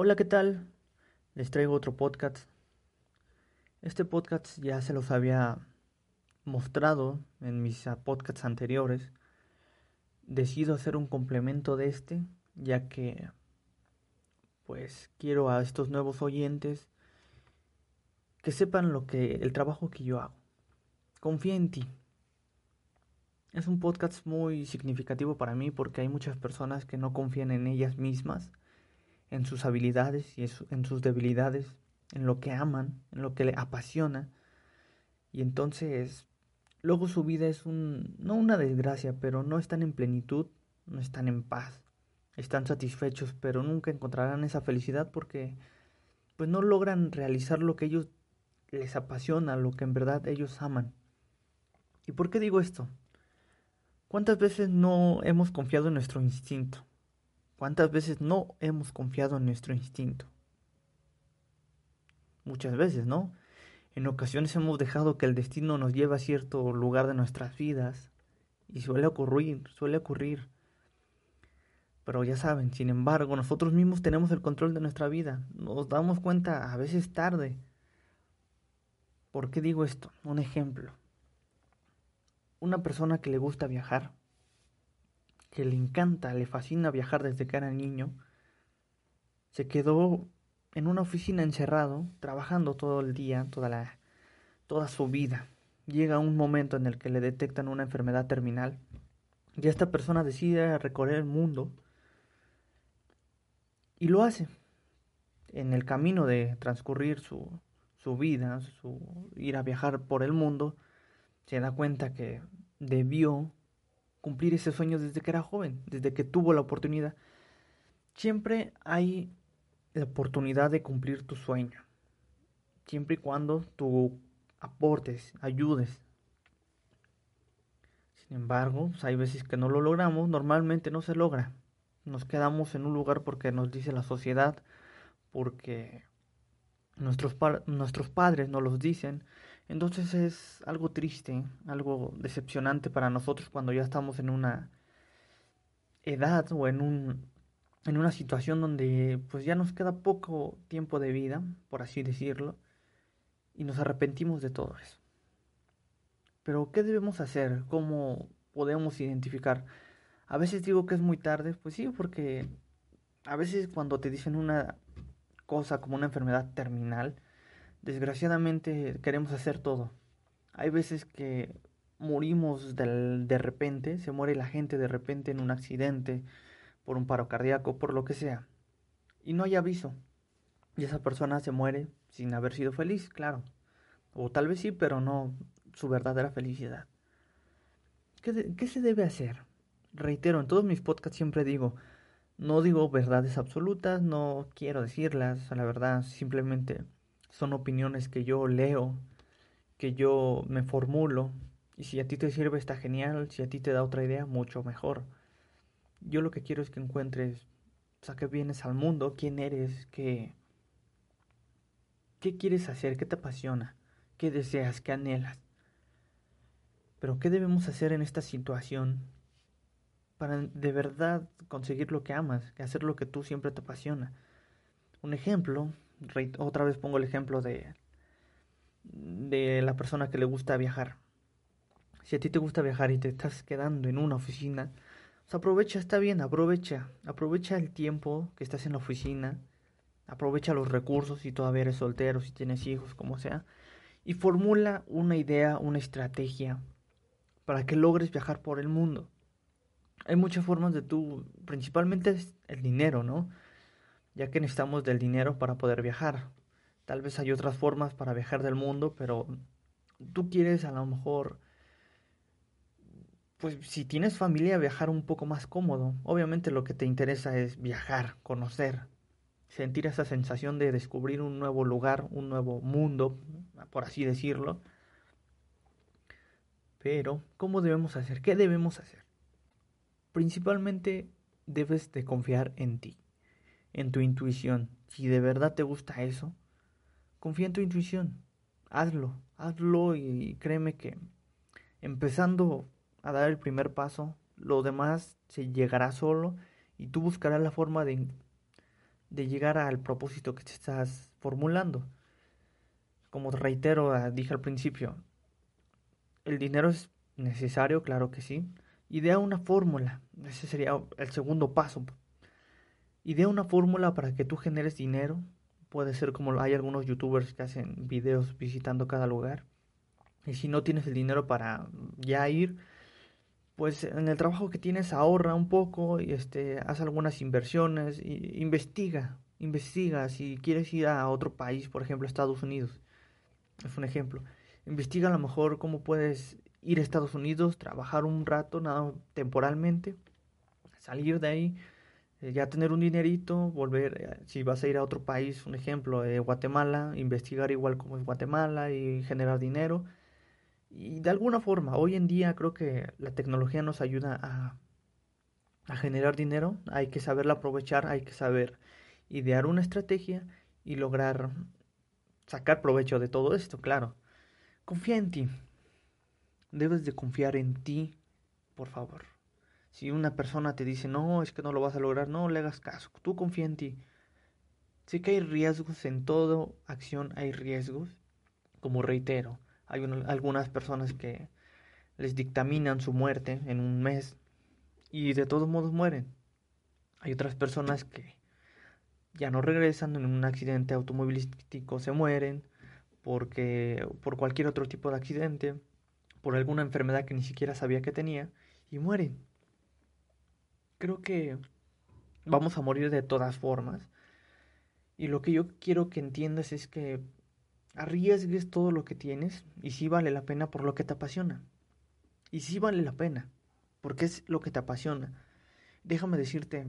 Hola, ¿qué tal? Les traigo otro podcast. Este podcast ya se los había mostrado en mis podcasts anteriores. Decido hacer un complemento de este, ya que pues quiero a estos nuevos oyentes que sepan lo que el trabajo que yo hago. Confía en ti. Es un podcast muy significativo para mí porque hay muchas personas que no confían en ellas mismas, en sus habilidades y en sus debilidades, en lo que aman, en lo que le apasiona. Y entonces, luego su vida es no una desgracia, pero no están en plenitud, no están en paz, están satisfechos, pero nunca encontrarán esa felicidad porque pues no logran realizar lo que ellos les apasiona, lo que en verdad ellos aman. ¿Y por qué digo esto? ¿Cuántas veces no hemos confiado en nuestro instinto? ¿Cuántas veces no hemos confiado en nuestro instinto? Muchas veces, ¿no? En ocasiones hemos dejado que el destino nos lleve a cierto lugar de nuestras vidas y suele ocurrir, suele ocurrir. Pero ya saben, sin embargo, nosotros mismos tenemos el control de nuestra vida. Nos damos cuenta a veces tarde. ¿Por qué digo esto? Un ejemplo una persona que le gusta viajar, que le encanta, le fascina viajar desde que era niño, se quedó en una oficina encerrado, trabajando todo el día, toda la toda su vida. Llega un momento en el que le detectan una enfermedad terminal y esta persona decide recorrer el mundo y lo hace. En el camino de transcurrir su, su vida, su ir a viajar por el mundo, se da cuenta que debió cumplir ese sueño desde que era joven, desde que tuvo la oportunidad. Siempre hay la oportunidad de cumplir tu sueño, siempre y cuando tú aportes, ayudes. Sin embargo, pues, hay veces que no lo logramos, normalmente no se logra. Nos quedamos en un lugar porque nos dice la sociedad, porque nuestros, nuestros padres nos los dicen, entonces es algo triste, algo decepcionante para nosotros cuando ya estamos en una edad o en un en una situación donde pues ya nos queda poco tiempo de vida, por así decirlo, y nos arrepentimos de todo eso. Pero ¿qué debemos hacer? ¿Cómo podemos identificar? A veces digo que es muy tarde, pues sí, porque a veces cuando te dicen una cosa como una enfermedad terminal, desgraciadamente queremos hacer todo. Hay veces que morimos de repente, se muere la gente de repente en un accidente, por un paro cardíaco, por lo que sea. Y no hay aviso. Y esa persona se muere sin haber sido feliz, claro. O tal vez sí, pero no su verdadera felicidad. ¿Qué, ¿Qué, se debe hacer? Reitero, en todos mis podcasts siempre digo, no digo verdades absolutas, no quiero decirlas, la verdad, simplemente son opiniones que yo leo, que yo me formulo. Y si a ti te sirve está genial, si a ti te da otra idea, mucho mejor. Yo lo que quiero es que encuentres, o que vienes al mundo, quién eres, qué, qué quieres hacer, qué te apasiona, qué deseas, qué anhelas. Pero ¿qué debemos hacer en esta situación para de verdad conseguir lo que amas, hacer lo que tú siempre te apasiona? Un ejemplo otra vez pongo el ejemplo de, de la persona que le gusta viajar. Si a ti te gusta viajar y te estás quedando en una oficina, pues aprovecha, está bien, aprovecha, aprovecha el tiempo que estás en la oficina, aprovecha los recursos si todavía eres soltero, si tienes hijos, como sea, y formula una idea, una estrategia para que logres viajar por el mundo. Hay muchas formas de tú, principalmente es el dinero, ¿no? Ya que necesitamos del dinero para poder viajar. Tal vez hay otras formas para viajar del mundo, pero tú quieres a lo mejor, pues si tienes familia, viajar un poco más cómodo. Obviamente lo que te interesa es viajar, conocer, sentir esa sensación de descubrir un nuevo lugar, un nuevo mundo, por así decirlo. Pero, ¿cómo debemos hacer? ¿Qué debemos hacer? Principalmente debes de confiar en ti en tu intuición. Si de verdad te gusta eso, confía en tu intuición. Hazlo, hazlo y créeme que empezando a dar el primer paso, lo demás se llegará solo y tú buscarás la forma de, de llegar al propósito que te estás formulando. Como reitero, ah, dije al principio, el dinero es necesario, claro que sí. Idea una fórmula, ese sería el segundo paso. Idea una fórmula para que tú generes dinero. Puede ser como hay algunos youtubers que hacen videos visitando cada lugar. Y si no tienes el dinero para ya ir, pues en el trabajo que tienes ahorra un poco y este, haz algunas inversiones, investiga, investiga si quieres ir a otro país, por ejemplo Estados Unidos, es un ejemplo, investiga a lo mejor cómo puedes ir a Estados Unidos, trabajar un rato, nada temporalmente, salir de ahí, eh, ya tener un dinerito, volver, eh, si vas a ir a otro país, un ejemplo, eh, Guatemala, investigar igual cómo es Guatemala y generar dinero y de alguna forma, hoy en día creo que la tecnología nos ayuda a, a generar dinero, hay que saberla aprovechar, hay que saber idear una estrategia y lograr sacar provecho de todo esto, claro. Confía en ti. Debes de confiar en ti, por favor. Si una persona te dice, no, es que no lo vas a lograr, no le hagas caso. Tú confía en ti. Sé que hay riesgos en toda acción, hay riesgos. Como reitero, hay algunas personas que les dictaminan su muerte en un mes y de todos modos mueren. Hay otras personas que ya no regresan en un accidente automovilístico, se mueren porque por cualquier otro tipo de accidente, por alguna enfermedad que ni siquiera sabía que tenía y mueren. Creo que vamos a morir de todas formas. Y lo que yo quiero que entiendas es que arriesgues todo lo que tienes y si vale la pena por lo que te apasiona. Y si vale la pena, porque es lo que te apasiona. Déjame decirte,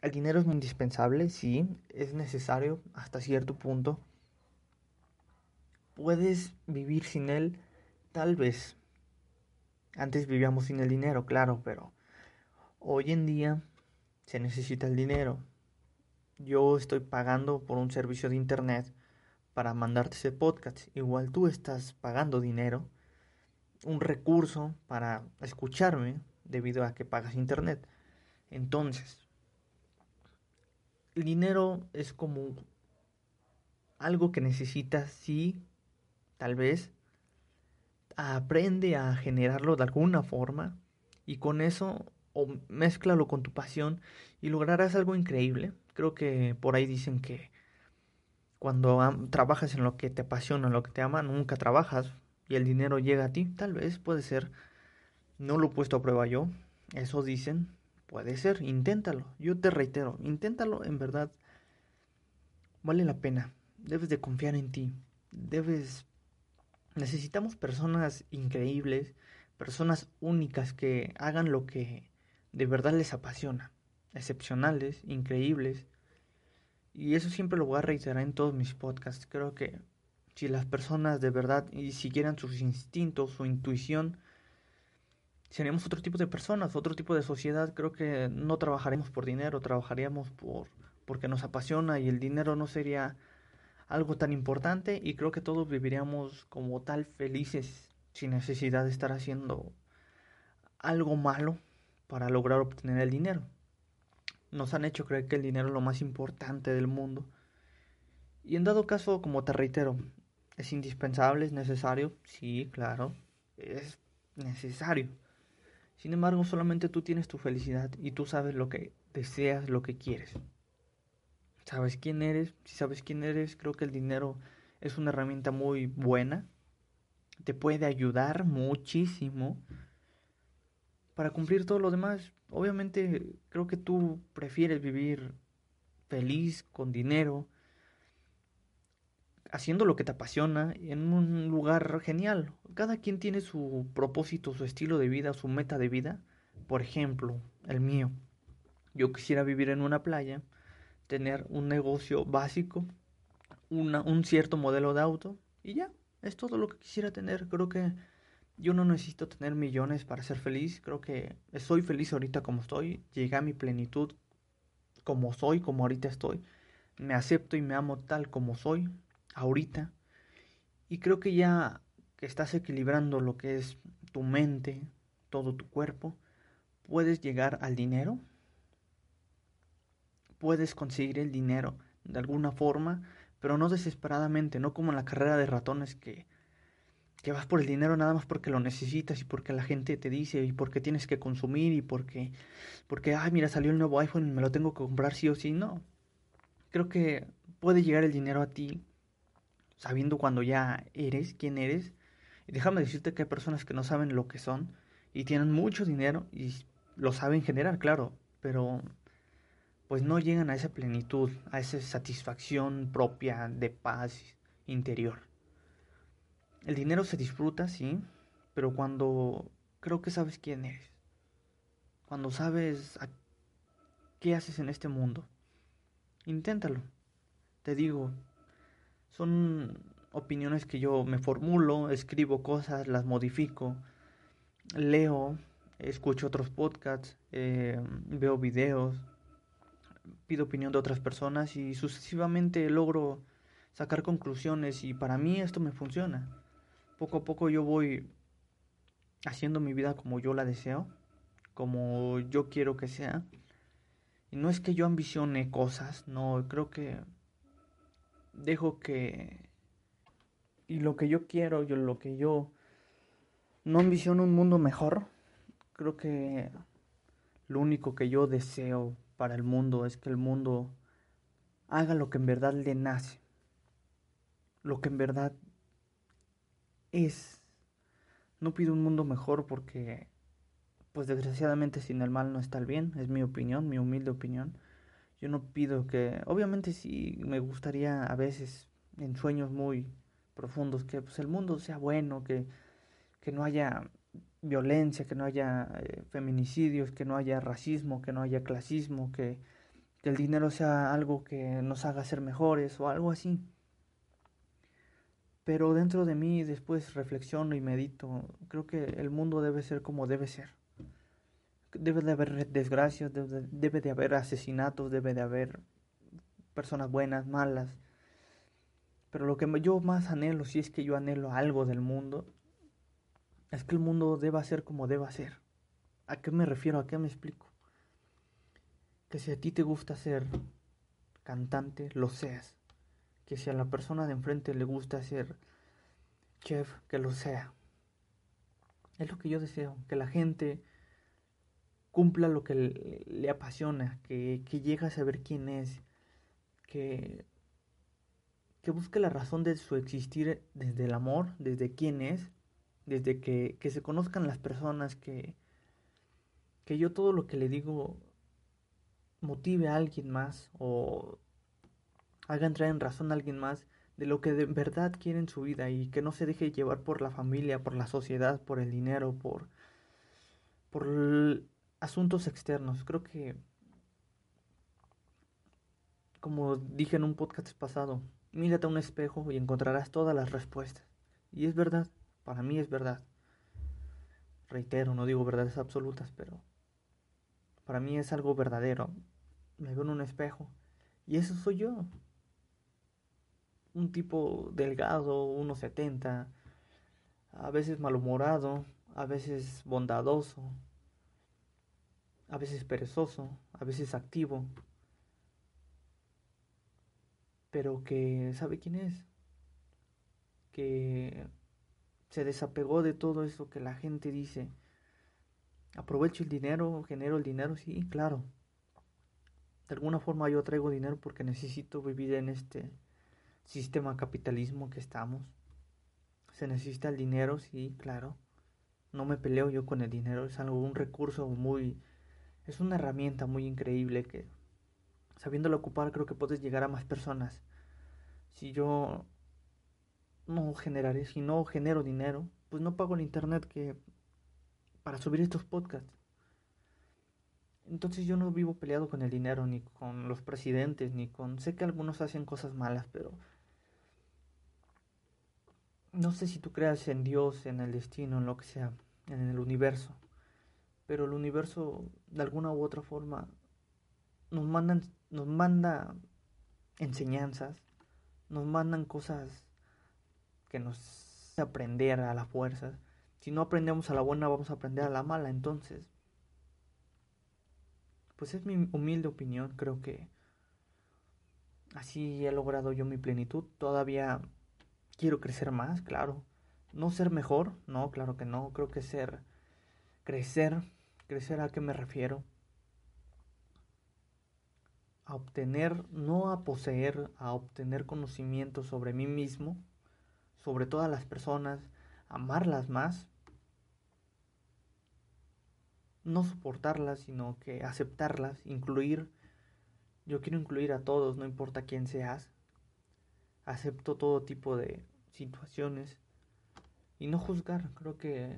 el dinero es muy indispensable, sí, es necesario hasta cierto punto. Puedes vivir sin él, tal vez. Antes vivíamos sin el dinero, claro, pero hoy en día se necesita el dinero. Yo estoy pagando por un servicio de internet para mandarte ese podcast. Igual tú estás pagando dinero, un recurso para escucharme debido a que pagas internet. Entonces, el dinero es como algo que necesitas, sí, tal vez. Aprende a generarlo de alguna forma y con eso o mézclalo con tu pasión y lograrás algo increíble. Creo que por ahí dicen que cuando trabajas en lo que te apasiona, en lo que te ama, nunca trabajas y el dinero llega a ti. Tal vez, puede ser. No lo he puesto a prueba yo. Eso dicen. Puede ser. Inténtalo. Yo te reitero. Inténtalo en verdad. Vale la pena. Debes de confiar en ti. Debes... Necesitamos personas increíbles. Personas únicas que hagan lo que de verdad les apasiona. Excepcionales, increíbles y eso siempre lo voy a reiterar en todos mis podcasts. Creo que si las personas de verdad y siguieran sus instintos, su intuición, seríamos otro tipo de personas, otro tipo de sociedad. Creo que no trabajaremos por dinero, trabajaríamos por porque nos apasiona y el dinero no sería algo tan importante y creo que todos viviríamos como tal felices sin necesidad de estar haciendo algo malo para lograr obtener el dinero nos han hecho creer que el dinero es lo más importante del mundo. Y en dado caso, como te reitero, es indispensable, es necesario, sí, claro, es necesario. Sin embargo, solamente tú tienes tu felicidad y tú sabes lo que deseas, lo que quieres. Sabes quién eres, si sabes quién eres, creo que el dinero es una herramienta muy buena. Te puede ayudar muchísimo para cumplir todo lo demás. Obviamente creo que tú prefieres vivir feliz, con dinero, haciendo lo que te apasiona, en un lugar genial. Cada quien tiene su propósito, su estilo de vida, su meta de vida. Por ejemplo, el mío. Yo quisiera vivir en una playa, tener un negocio básico, una, un cierto modelo de auto y ya, es todo lo que quisiera tener. Creo que yo no necesito tener millones para ser feliz. Creo que soy feliz ahorita como estoy. Llegué a mi plenitud como soy, como ahorita estoy. Me acepto y me amo tal como soy ahorita. Y creo que ya que estás equilibrando lo que es tu mente, todo tu cuerpo, puedes llegar al dinero. puedes conseguir el dinero de alguna forma, pero no desesperadamente, no como en la carrera de ratones que, que vas por el dinero nada más porque lo necesitas y porque la gente te dice y porque tienes que consumir y porque, porque, ay, mira, salió el nuevo iPhone y me lo tengo que comprar sí o sí. No, creo que puede llegar el dinero a ti sabiendo cuando ya eres, quién eres. Y déjame decirte que hay personas que no saben lo que son y tienen mucho dinero y lo saben generar, claro, pero pues no llegan a esa plenitud, a esa satisfacción propia de paz interior. El dinero se disfruta, sí, pero cuando creo que sabes quién eres, cuando sabes qué haces en este mundo, inténtalo. Te digo, son opiniones que yo me formulo, escribo cosas, las modifico, leo, escucho otros podcasts, eh, veo videos, pido opinión de otras personas y sucesivamente logro sacar conclusiones y para mí esto me funciona. Poco a poco yo voy haciendo mi vida como yo la deseo, como yo quiero que sea. Y no es que yo ambicione cosas, no, creo que dejo que... Y lo que yo quiero, yo lo que yo... No ambiciono un mundo mejor. Creo que lo único que yo deseo para el mundo es que el mundo haga lo que en verdad le nace, lo que en verdad es. No pido un mundo mejor porque, pues desgraciadamente sin el mal no está el bien, es mi opinión, mi humilde opinión. Yo no pido que, obviamente sí me gustaría a veces en sueños muy profundos que pues, el mundo sea bueno, que, que no haya violencia, que no haya eh, feminicidios, que no haya racismo, que no haya clasismo, que, que el dinero sea algo que nos haga ser mejores o algo así. Pero dentro de mí después reflexiono y medito. Creo que el mundo debe ser como debe ser. Debe de haber desgracias, debe de, haber asesinatos, debe de haber personas buenas, malas. Pero lo que yo más anhelo, si es que yo anhelo algo del mundo, es que el mundo deba ser como deba ser. ¿A qué me refiero? ¿A qué me explico? Que si a ti te gusta ser cantante, lo seas. Que si a la persona de enfrente le gusta ser chef, que lo sea. Es lo que yo deseo, que la gente cumpla lo que le, apasiona, que, que llegue a saber quién es, que, que busque la razón de su existir desde el amor, desde quién es, desde que, que se conozcan las personas, que, que yo todo lo que le digo motive a alguien más haga entrar en razón a alguien más de lo que de verdad quiere en su vida y que no se deje llevar por la familia, por la sociedad, por el dinero, por, por asuntos externos. Creo que, como dije en un podcast pasado, mírate a un espejo y encontrarás todas las respuestas. Y es verdad. Para mí es verdad. Reitero, no digo verdades absolutas, pero para mí es algo verdadero. Me veo en un espejo y eso soy yo. Un tipo delgado, 1,70, a veces malhumorado, a veces bondadoso, a veces perezoso, a veces activo, pero que sabe quién es, que se desapegó de todo eso que la gente dice. Aprovecho el dinero, genero el dinero, sí, claro. De alguna forma yo traigo dinero porque necesito vivir en este sistema capitalismo que estamos. Se necesita el dinero, sí, claro. No me peleo yo con el dinero, es algo, un recurso muy... Es una herramienta muy increíble que sabiéndolo ocupar creo que puedes llegar a más personas. Si yo no generaré, si no genero dinero, pues no pago el internet que para subir estos podcasts. Entonces yo no vivo peleado con el dinero, ni con los presidentes, ni con... Sé que algunos hacen cosas malas, pero... No sé si tú creas en Dios, en el destino, en lo que sea, en el universo. Pero el universo, de alguna u otra forma, nos, nos manda enseñanzas, nos mandan cosas que nos aprender a la fuerza. Si no aprendemos a la buena, vamos a aprender a la mala. Entonces, pues es mi humilde opinión. Creo que Así he logrado yo mi plenitud. Todavía quiero crecer más, claro. No ser mejor, no, claro que no. Creo que ser crecer, crecer a qué me refiero. A obtener, no a poseer, a obtener conocimiento sobre mí mismo, sobre todas las personas, amarlas más, no soportarlas, sino que aceptarlas, incluir. Yo quiero incluir a todos, no importa quién seas. Acepto todo tipo de situaciones y no juzgar. Creo que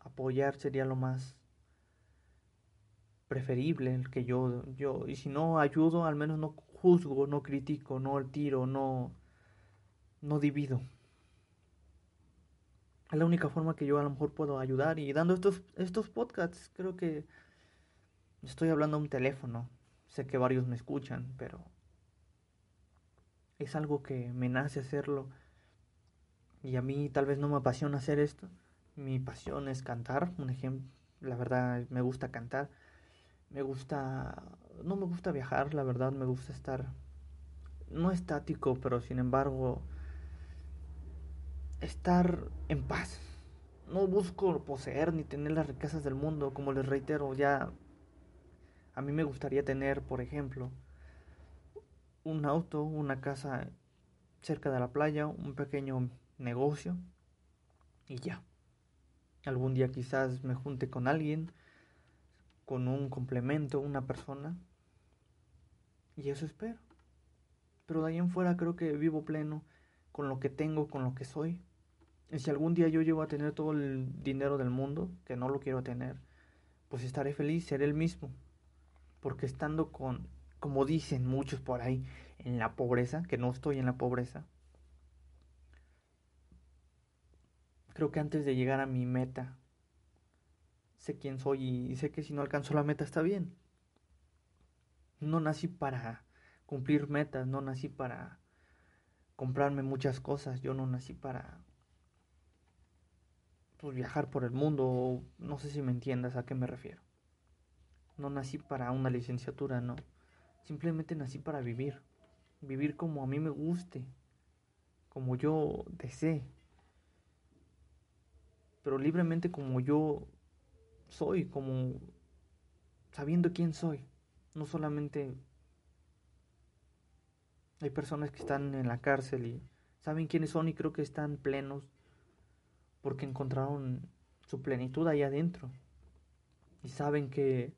apoyar sería lo más preferible el que yo yo y si no ayudo al menos no juzgo no critico no tiro no no divido es la única forma que yo a lo mejor puedo ayudar y dando estos, estos podcasts creo que estoy hablando a un teléfono. Sé que varios me escuchan, pero es algo que me nace hacerlo. Y a mí tal vez no me apasiona hacer esto. Mi pasión es cantar, un ejemplo. La verdad me gusta cantar. Me gusta... No me gusta viajar, la verdad me gusta estar... No estático, pero sin embargo estar en paz. No busco poseer ni tener las riquezas del mundo, como les reitero, ya a mí me gustaría tener, por ejemplo, un auto, una casa cerca de la playa, un pequeño negocio y ya. Algún día quizás me junte con alguien, con un complemento, una persona. Y eso espero. Pero de ahí en fuera creo que vivo pleno con lo que tengo, con lo que soy. Y si algún día yo llego a tener todo el dinero del mundo, que no lo quiero tener, pues estaré feliz, seré el mismo. Porque estando con, como dicen muchos por ahí, en la pobreza, que no estoy en la pobreza, creo que antes de llegar a mi meta, sé quién soy y sé que si no alcanzo la meta está bien. No nací para cumplir metas, no nací para comprarme muchas cosas. Yo no nací para pues, viajar por el mundo. No sé si me entiendas a qué me refiero. No nací para una licenciatura, no. Simplemente nací para vivir. Vivir como a mí me guste. Como yo desee. Pero libremente como yo soy. Como sabiendo quién soy. No solamente hay personas que están en la cárcel y saben quiénes son y creo que están plenos porque encontraron su plenitud ahí adentro. Y saben que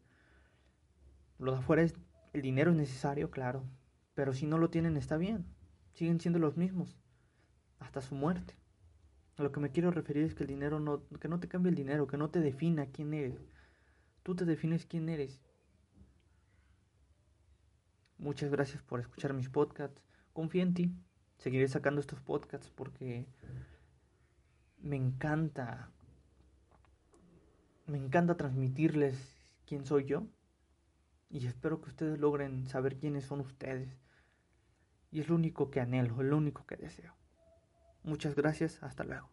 lo de afuera es el dinero es necesario, claro, pero si no lo tienen está bien. Siguen siendo los mismos hasta su muerte. A lo que me quiero referir es que el dinero no que no te cambie el dinero, que no te defina quién eres. Tú te defines quién eres Muchas gracias por escuchar mis podcasts. Confío en ti. Seguiré sacando estos podcasts porque me encanta. Me encanta transmitirles quién soy yo. Y espero que ustedes logren saber quiénes son ustedes. Y es lo único que anhelo, lo único que deseo. Muchas gracias, hasta luego.